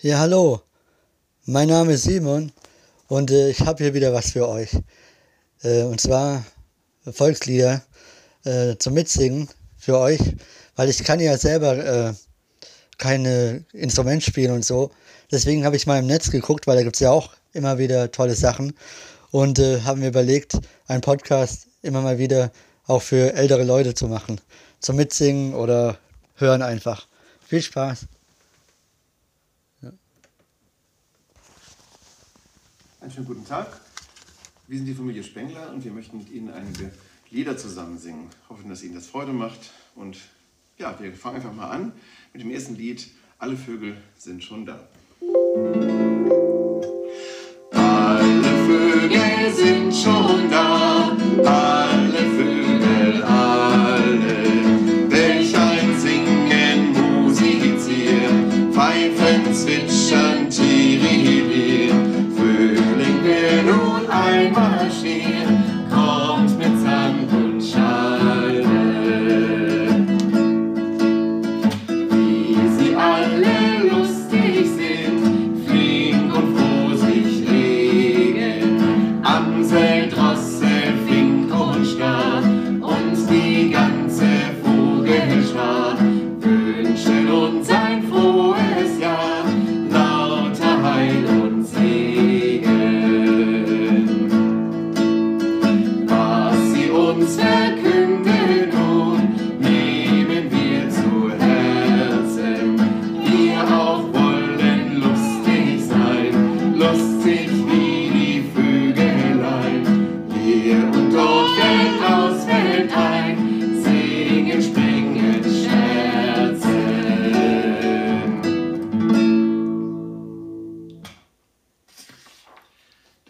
Ja, hallo. Mein Name ist Simon und äh, ich habe hier wieder was für euch. Äh, und zwar Volkslieder äh, zum Mitsingen für euch, weil ich kann ja selber äh, keine Instrument spielen und so. Deswegen habe ich mal im Netz geguckt, weil da gibt es ja auch immer wieder tolle Sachen und äh, haben mir überlegt, einen Podcast immer mal wieder auch für ältere Leute zu machen. Zum Mitsingen oder hören einfach. Viel Spaß. Einen schönen guten Tag. Wir sind die Familie Spengler und wir möchten mit Ihnen einige Lieder zusammen singen. Hoffen, dass Ihnen das Freude macht. Und ja, wir fangen einfach mal an mit dem ersten Lied. Alle Vögel sind schon da. Alle Vögel sind schon da.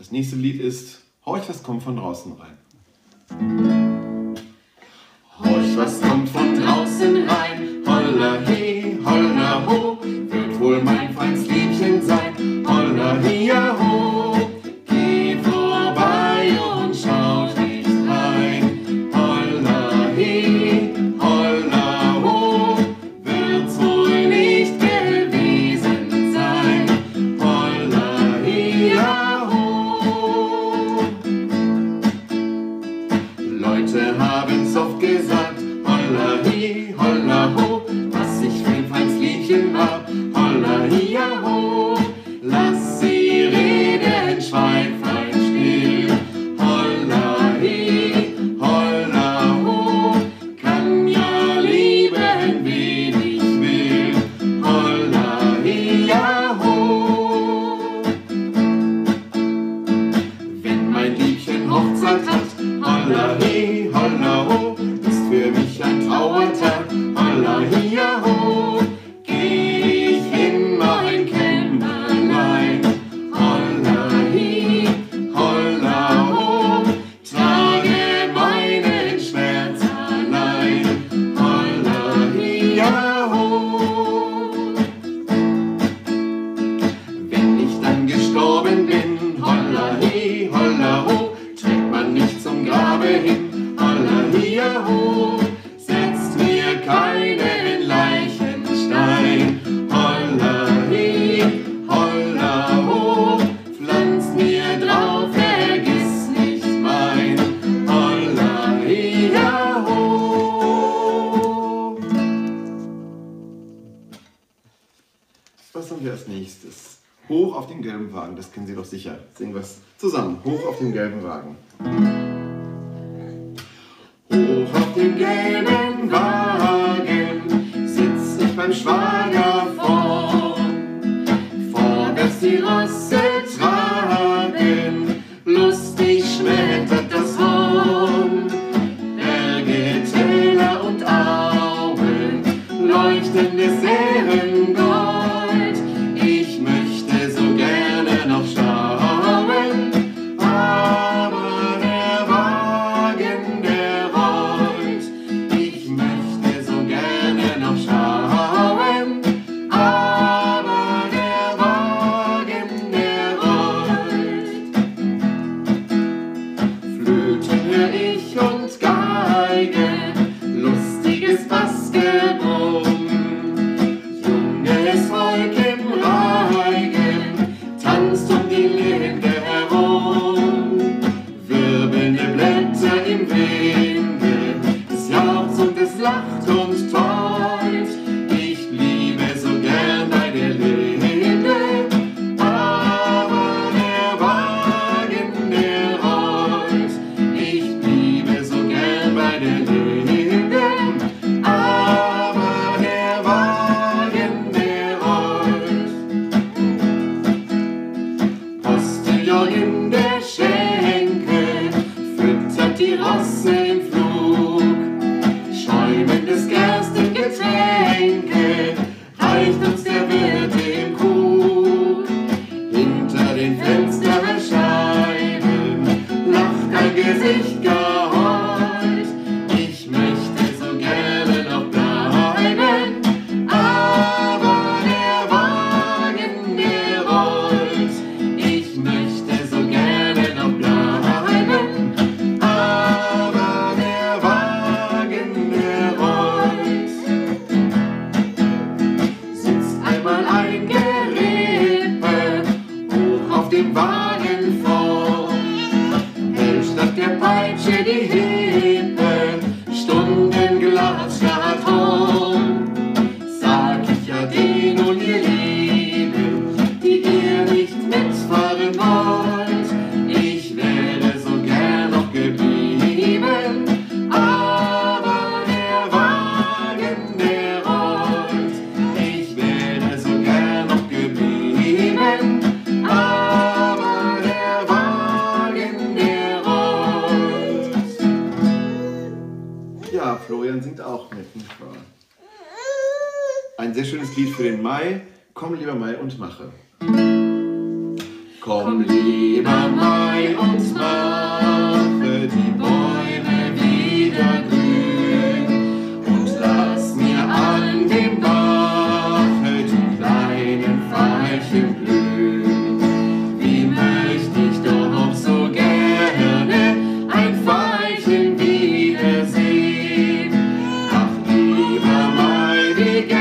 Das nächste Lied ist Horch, was kommt von draußen rein. Horch, was kennen Sie doch sicher. Singen wir es zusammen. Hoch auf den gelben Wagen. Hoch auf dem gelben Wagen sitz ich beim Schwager Big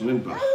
Lindbergh.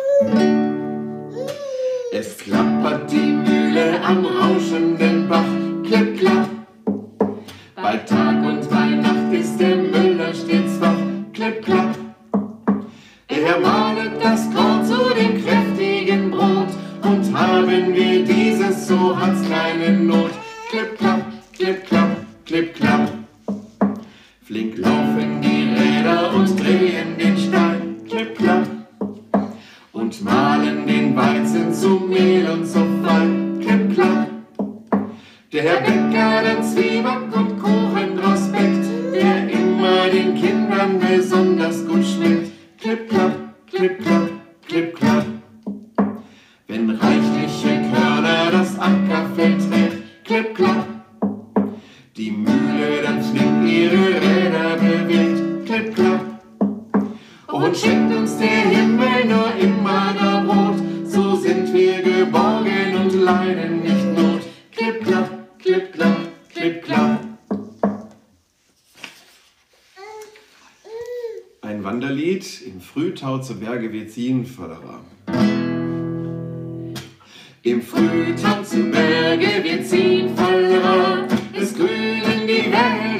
tut leiden nicht Not. Klipp, klapp, klipp, klapp, klipp, klapp. Ein Wanderlied im Frühtau zu Berge wird ziehen, Förderer. Im Frühtau zu Berge wir ziehen, Förderer, es grünen die Wälder.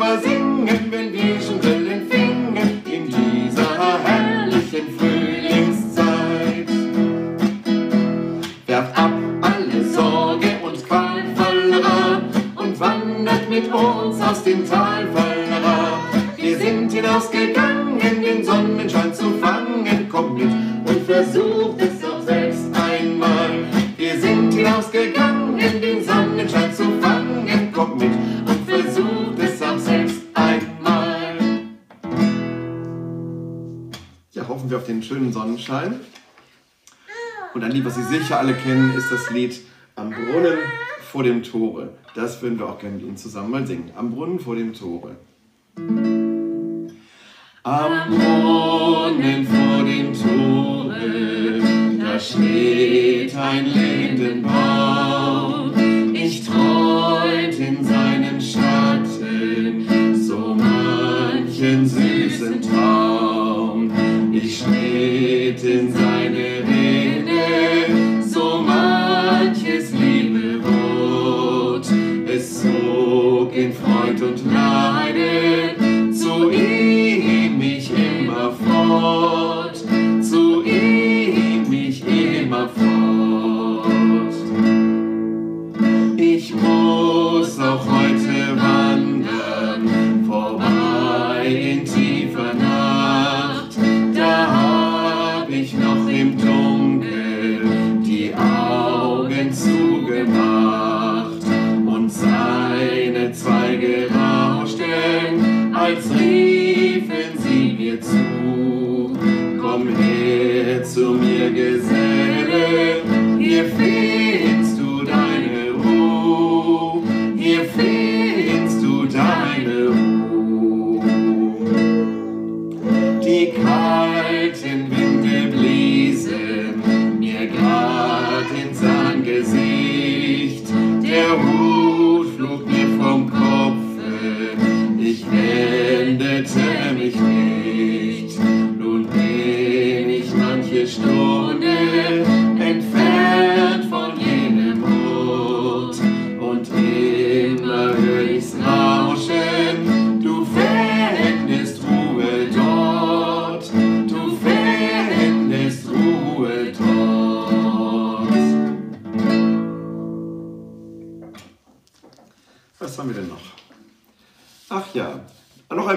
aber singen, wenn wir schon den schönen Sonnenschein. Und ein Lied, was Sie sicher alle kennen, ist das Lied Am Brunnen vor dem Tore. Das würden wir auch gerne mit Ihnen zusammen mal singen. Am Brunnen vor dem Tore. Am Brunnen vor dem Tore, da steht ein Lindenbaum. is in it. You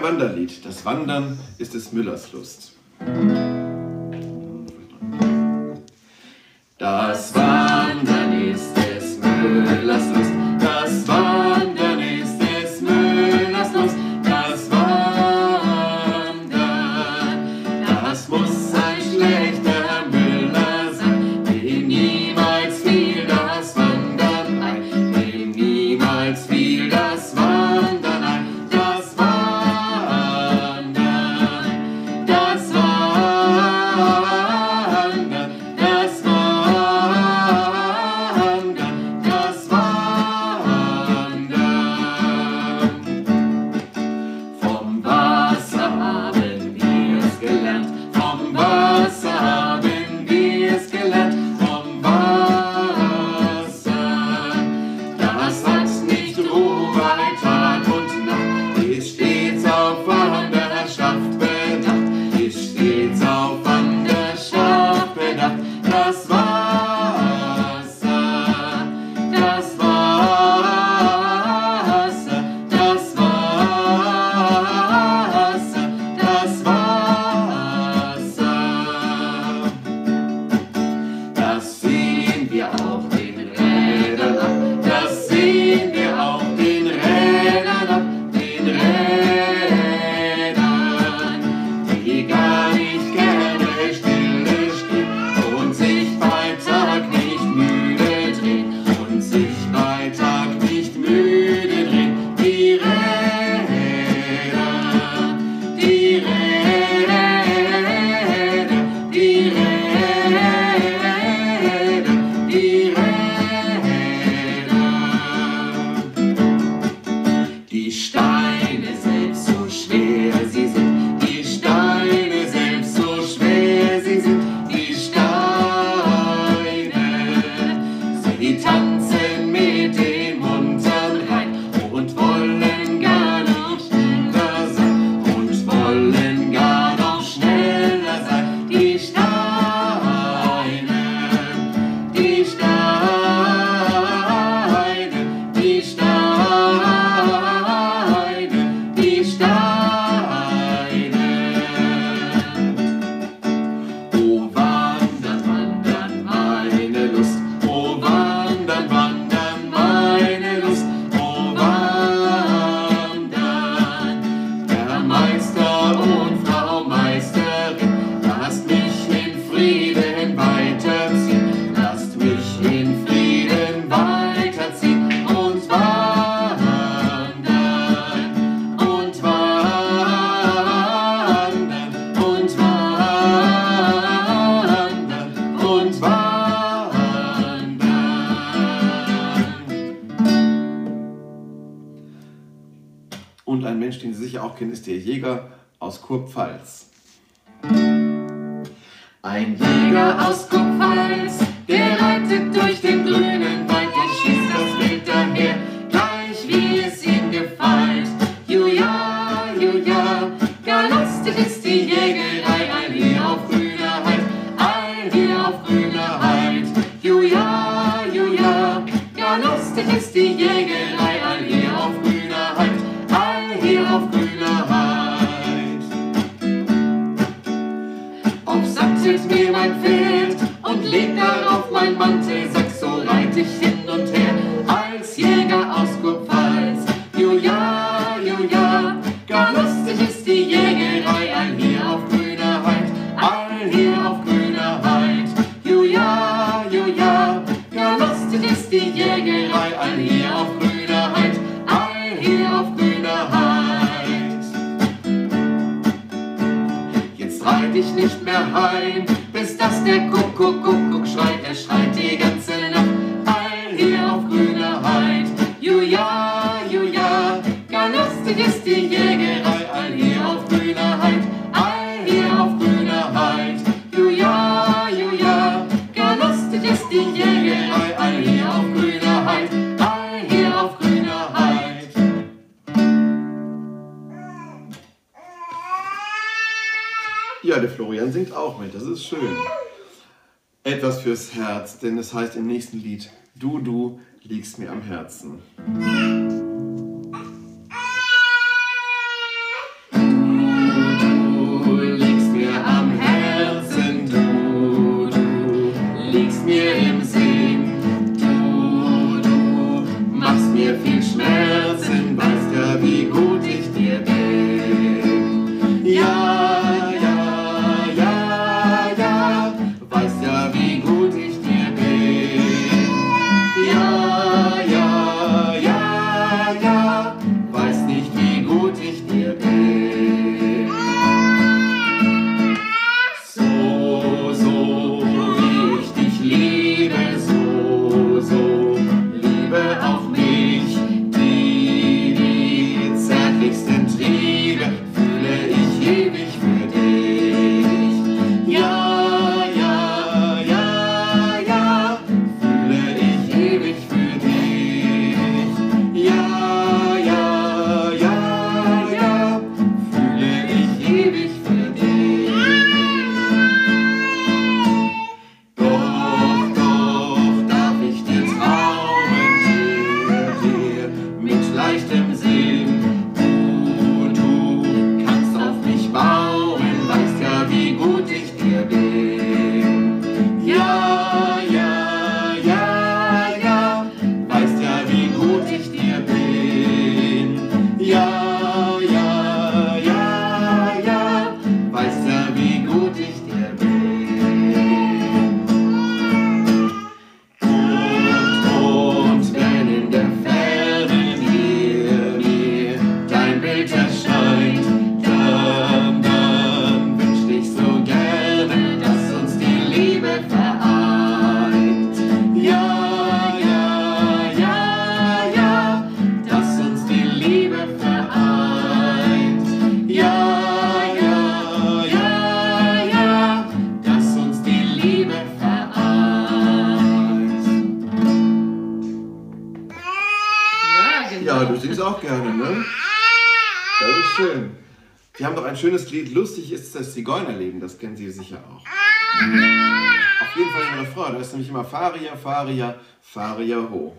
Wanderlied. Das Wandern ist des Müllers Lust. ist der Jäger aus Kurpfalz. Ein Jäger aus Kurpfalz, der reitet Ja, der Florian singt auch mit, das ist schön. Etwas fürs Herz, denn es heißt im nächsten Lied, du, du liegst mir am Herzen. schönes Lied. Lustig ist das Zigeunerleben, das kennen Sie sicher auch. Auf jeden Fall ein Refrain, da ist nämlich immer Faria, Faria, Faria ho.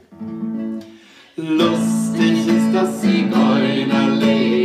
Lustig ist das Zigeunerleben.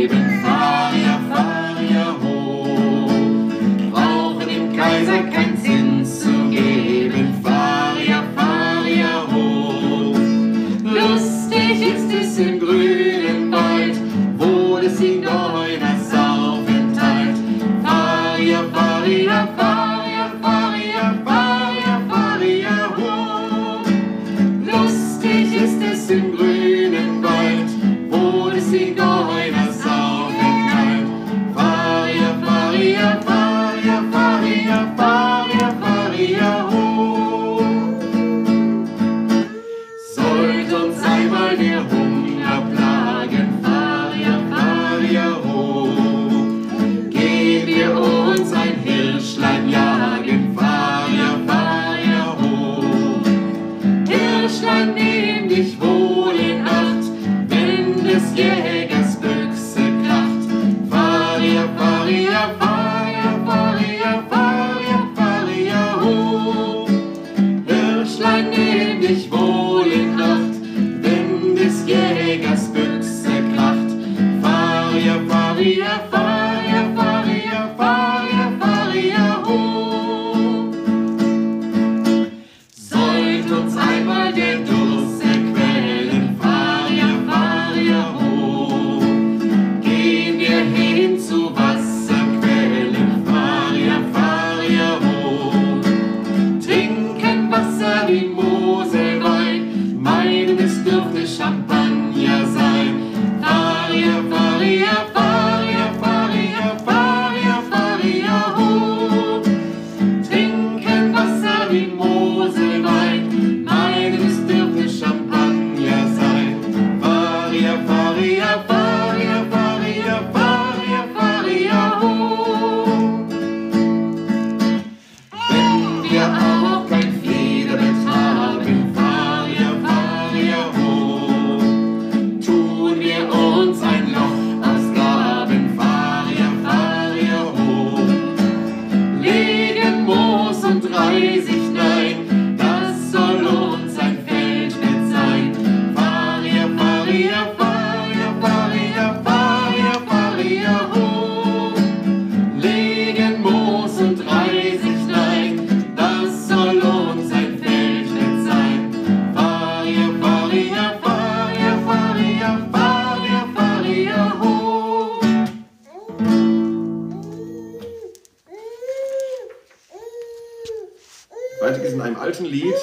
Weiter geht es in einem alten Lied,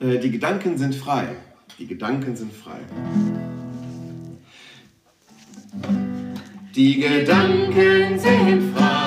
äh, die Gedanken sind frei. Die Gedanken sind frei. Die Gedanken sind frei.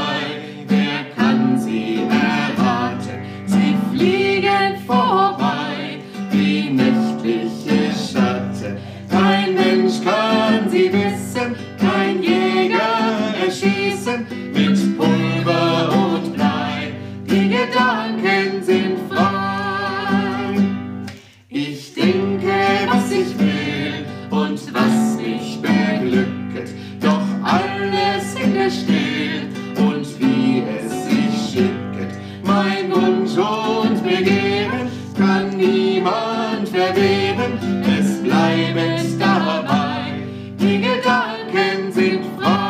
it.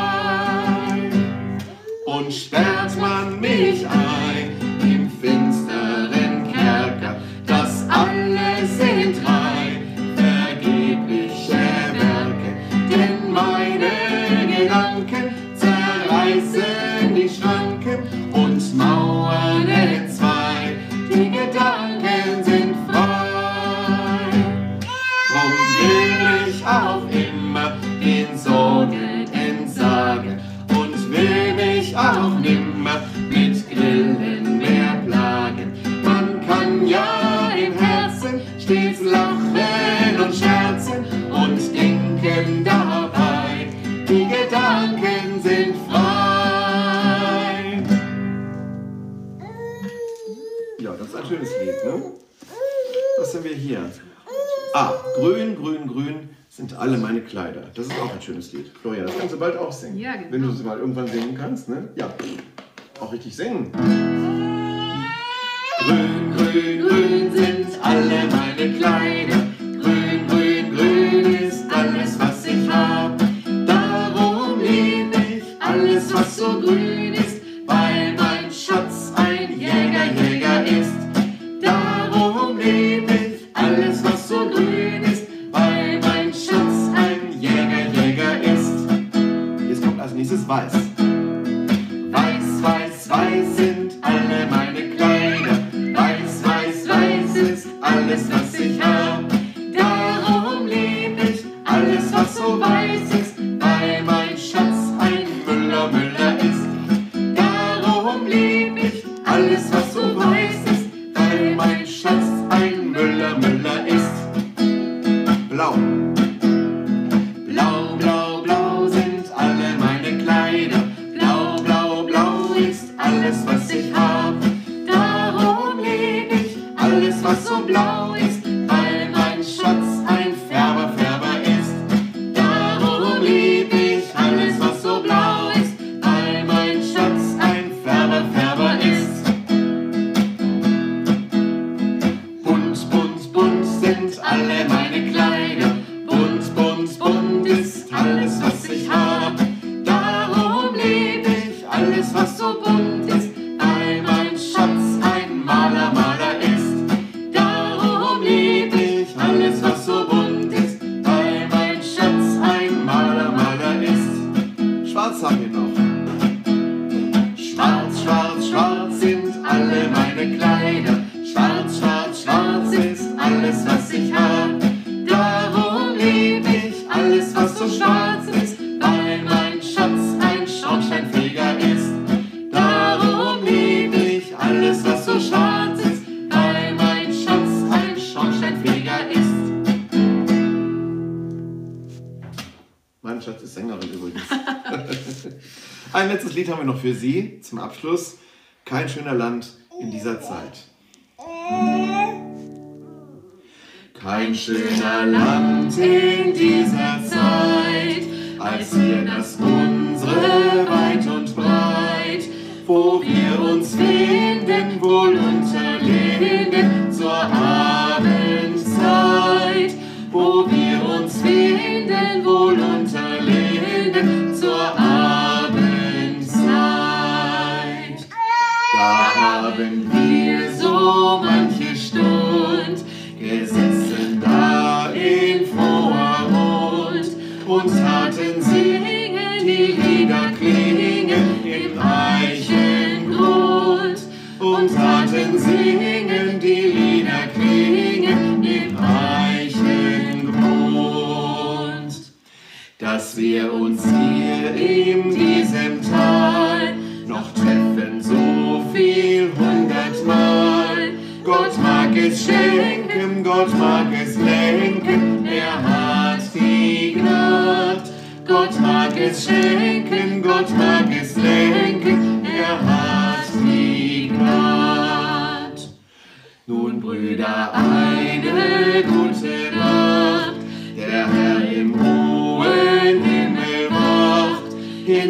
Ah, grün, grün, grün sind alle meine Kleider. Das ist auch ein schönes Lied. Florian, das kannst du bald auch singen. Ja, genau. Wenn du sie mal irgendwann singen kannst, ne? Ja. Auch richtig singen. Grün, grün, grün sind alle meine Kleider. advice. leider. Schwarz, schwarz, schwarz ist alles, was ich hab. Darum lieb ich alles, was so schwarz ist, weil mein Schatz ein Schornsteinfeger ist. Darum lieb ich alles, was so schwarz ist, weil mein Schatz ein Schornsteinfeger ist. Mein Schatz ist Sängerin übrigens. ein letztes Lied haben wir noch für Sie zum Abschluss. Kein schöner Land in dieser Zeit. Kein schöner Land in dieser Zeit, als hier das unsere weit und breit, wo wir uns finden, wohl unterlegen zur Abendzeit, wo wir uns finden, wohl unterlegen.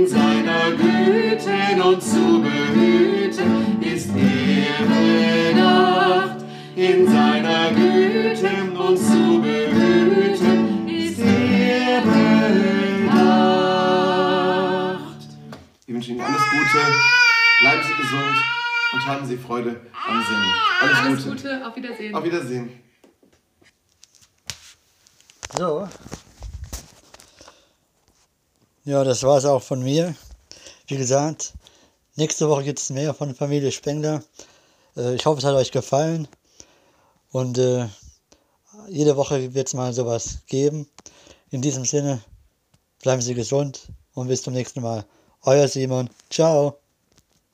In seiner Güte uns zu behüten, ist er bedacht, in seiner Güte uns zu behüten, ist er bedacht. Ich wünsche Ihnen alles Gute, bleiben Sie gesund und haben Sie Freude am Singen. Alles, Alles Gute. Gute, auf Wiedersehen. Auf Wiedersehen. So. Ja, das war es auch von mir. Wie gesagt, nächste Woche gibt es mehr von Familie Spengler. Äh, ich hoffe, es hat euch gefallen. Und äh, jede Woche wird es mal sowas geben. In diesem Sinne, bleiben Sie gesund und bis zum nächsten Mal. Euer Simon. Ciao.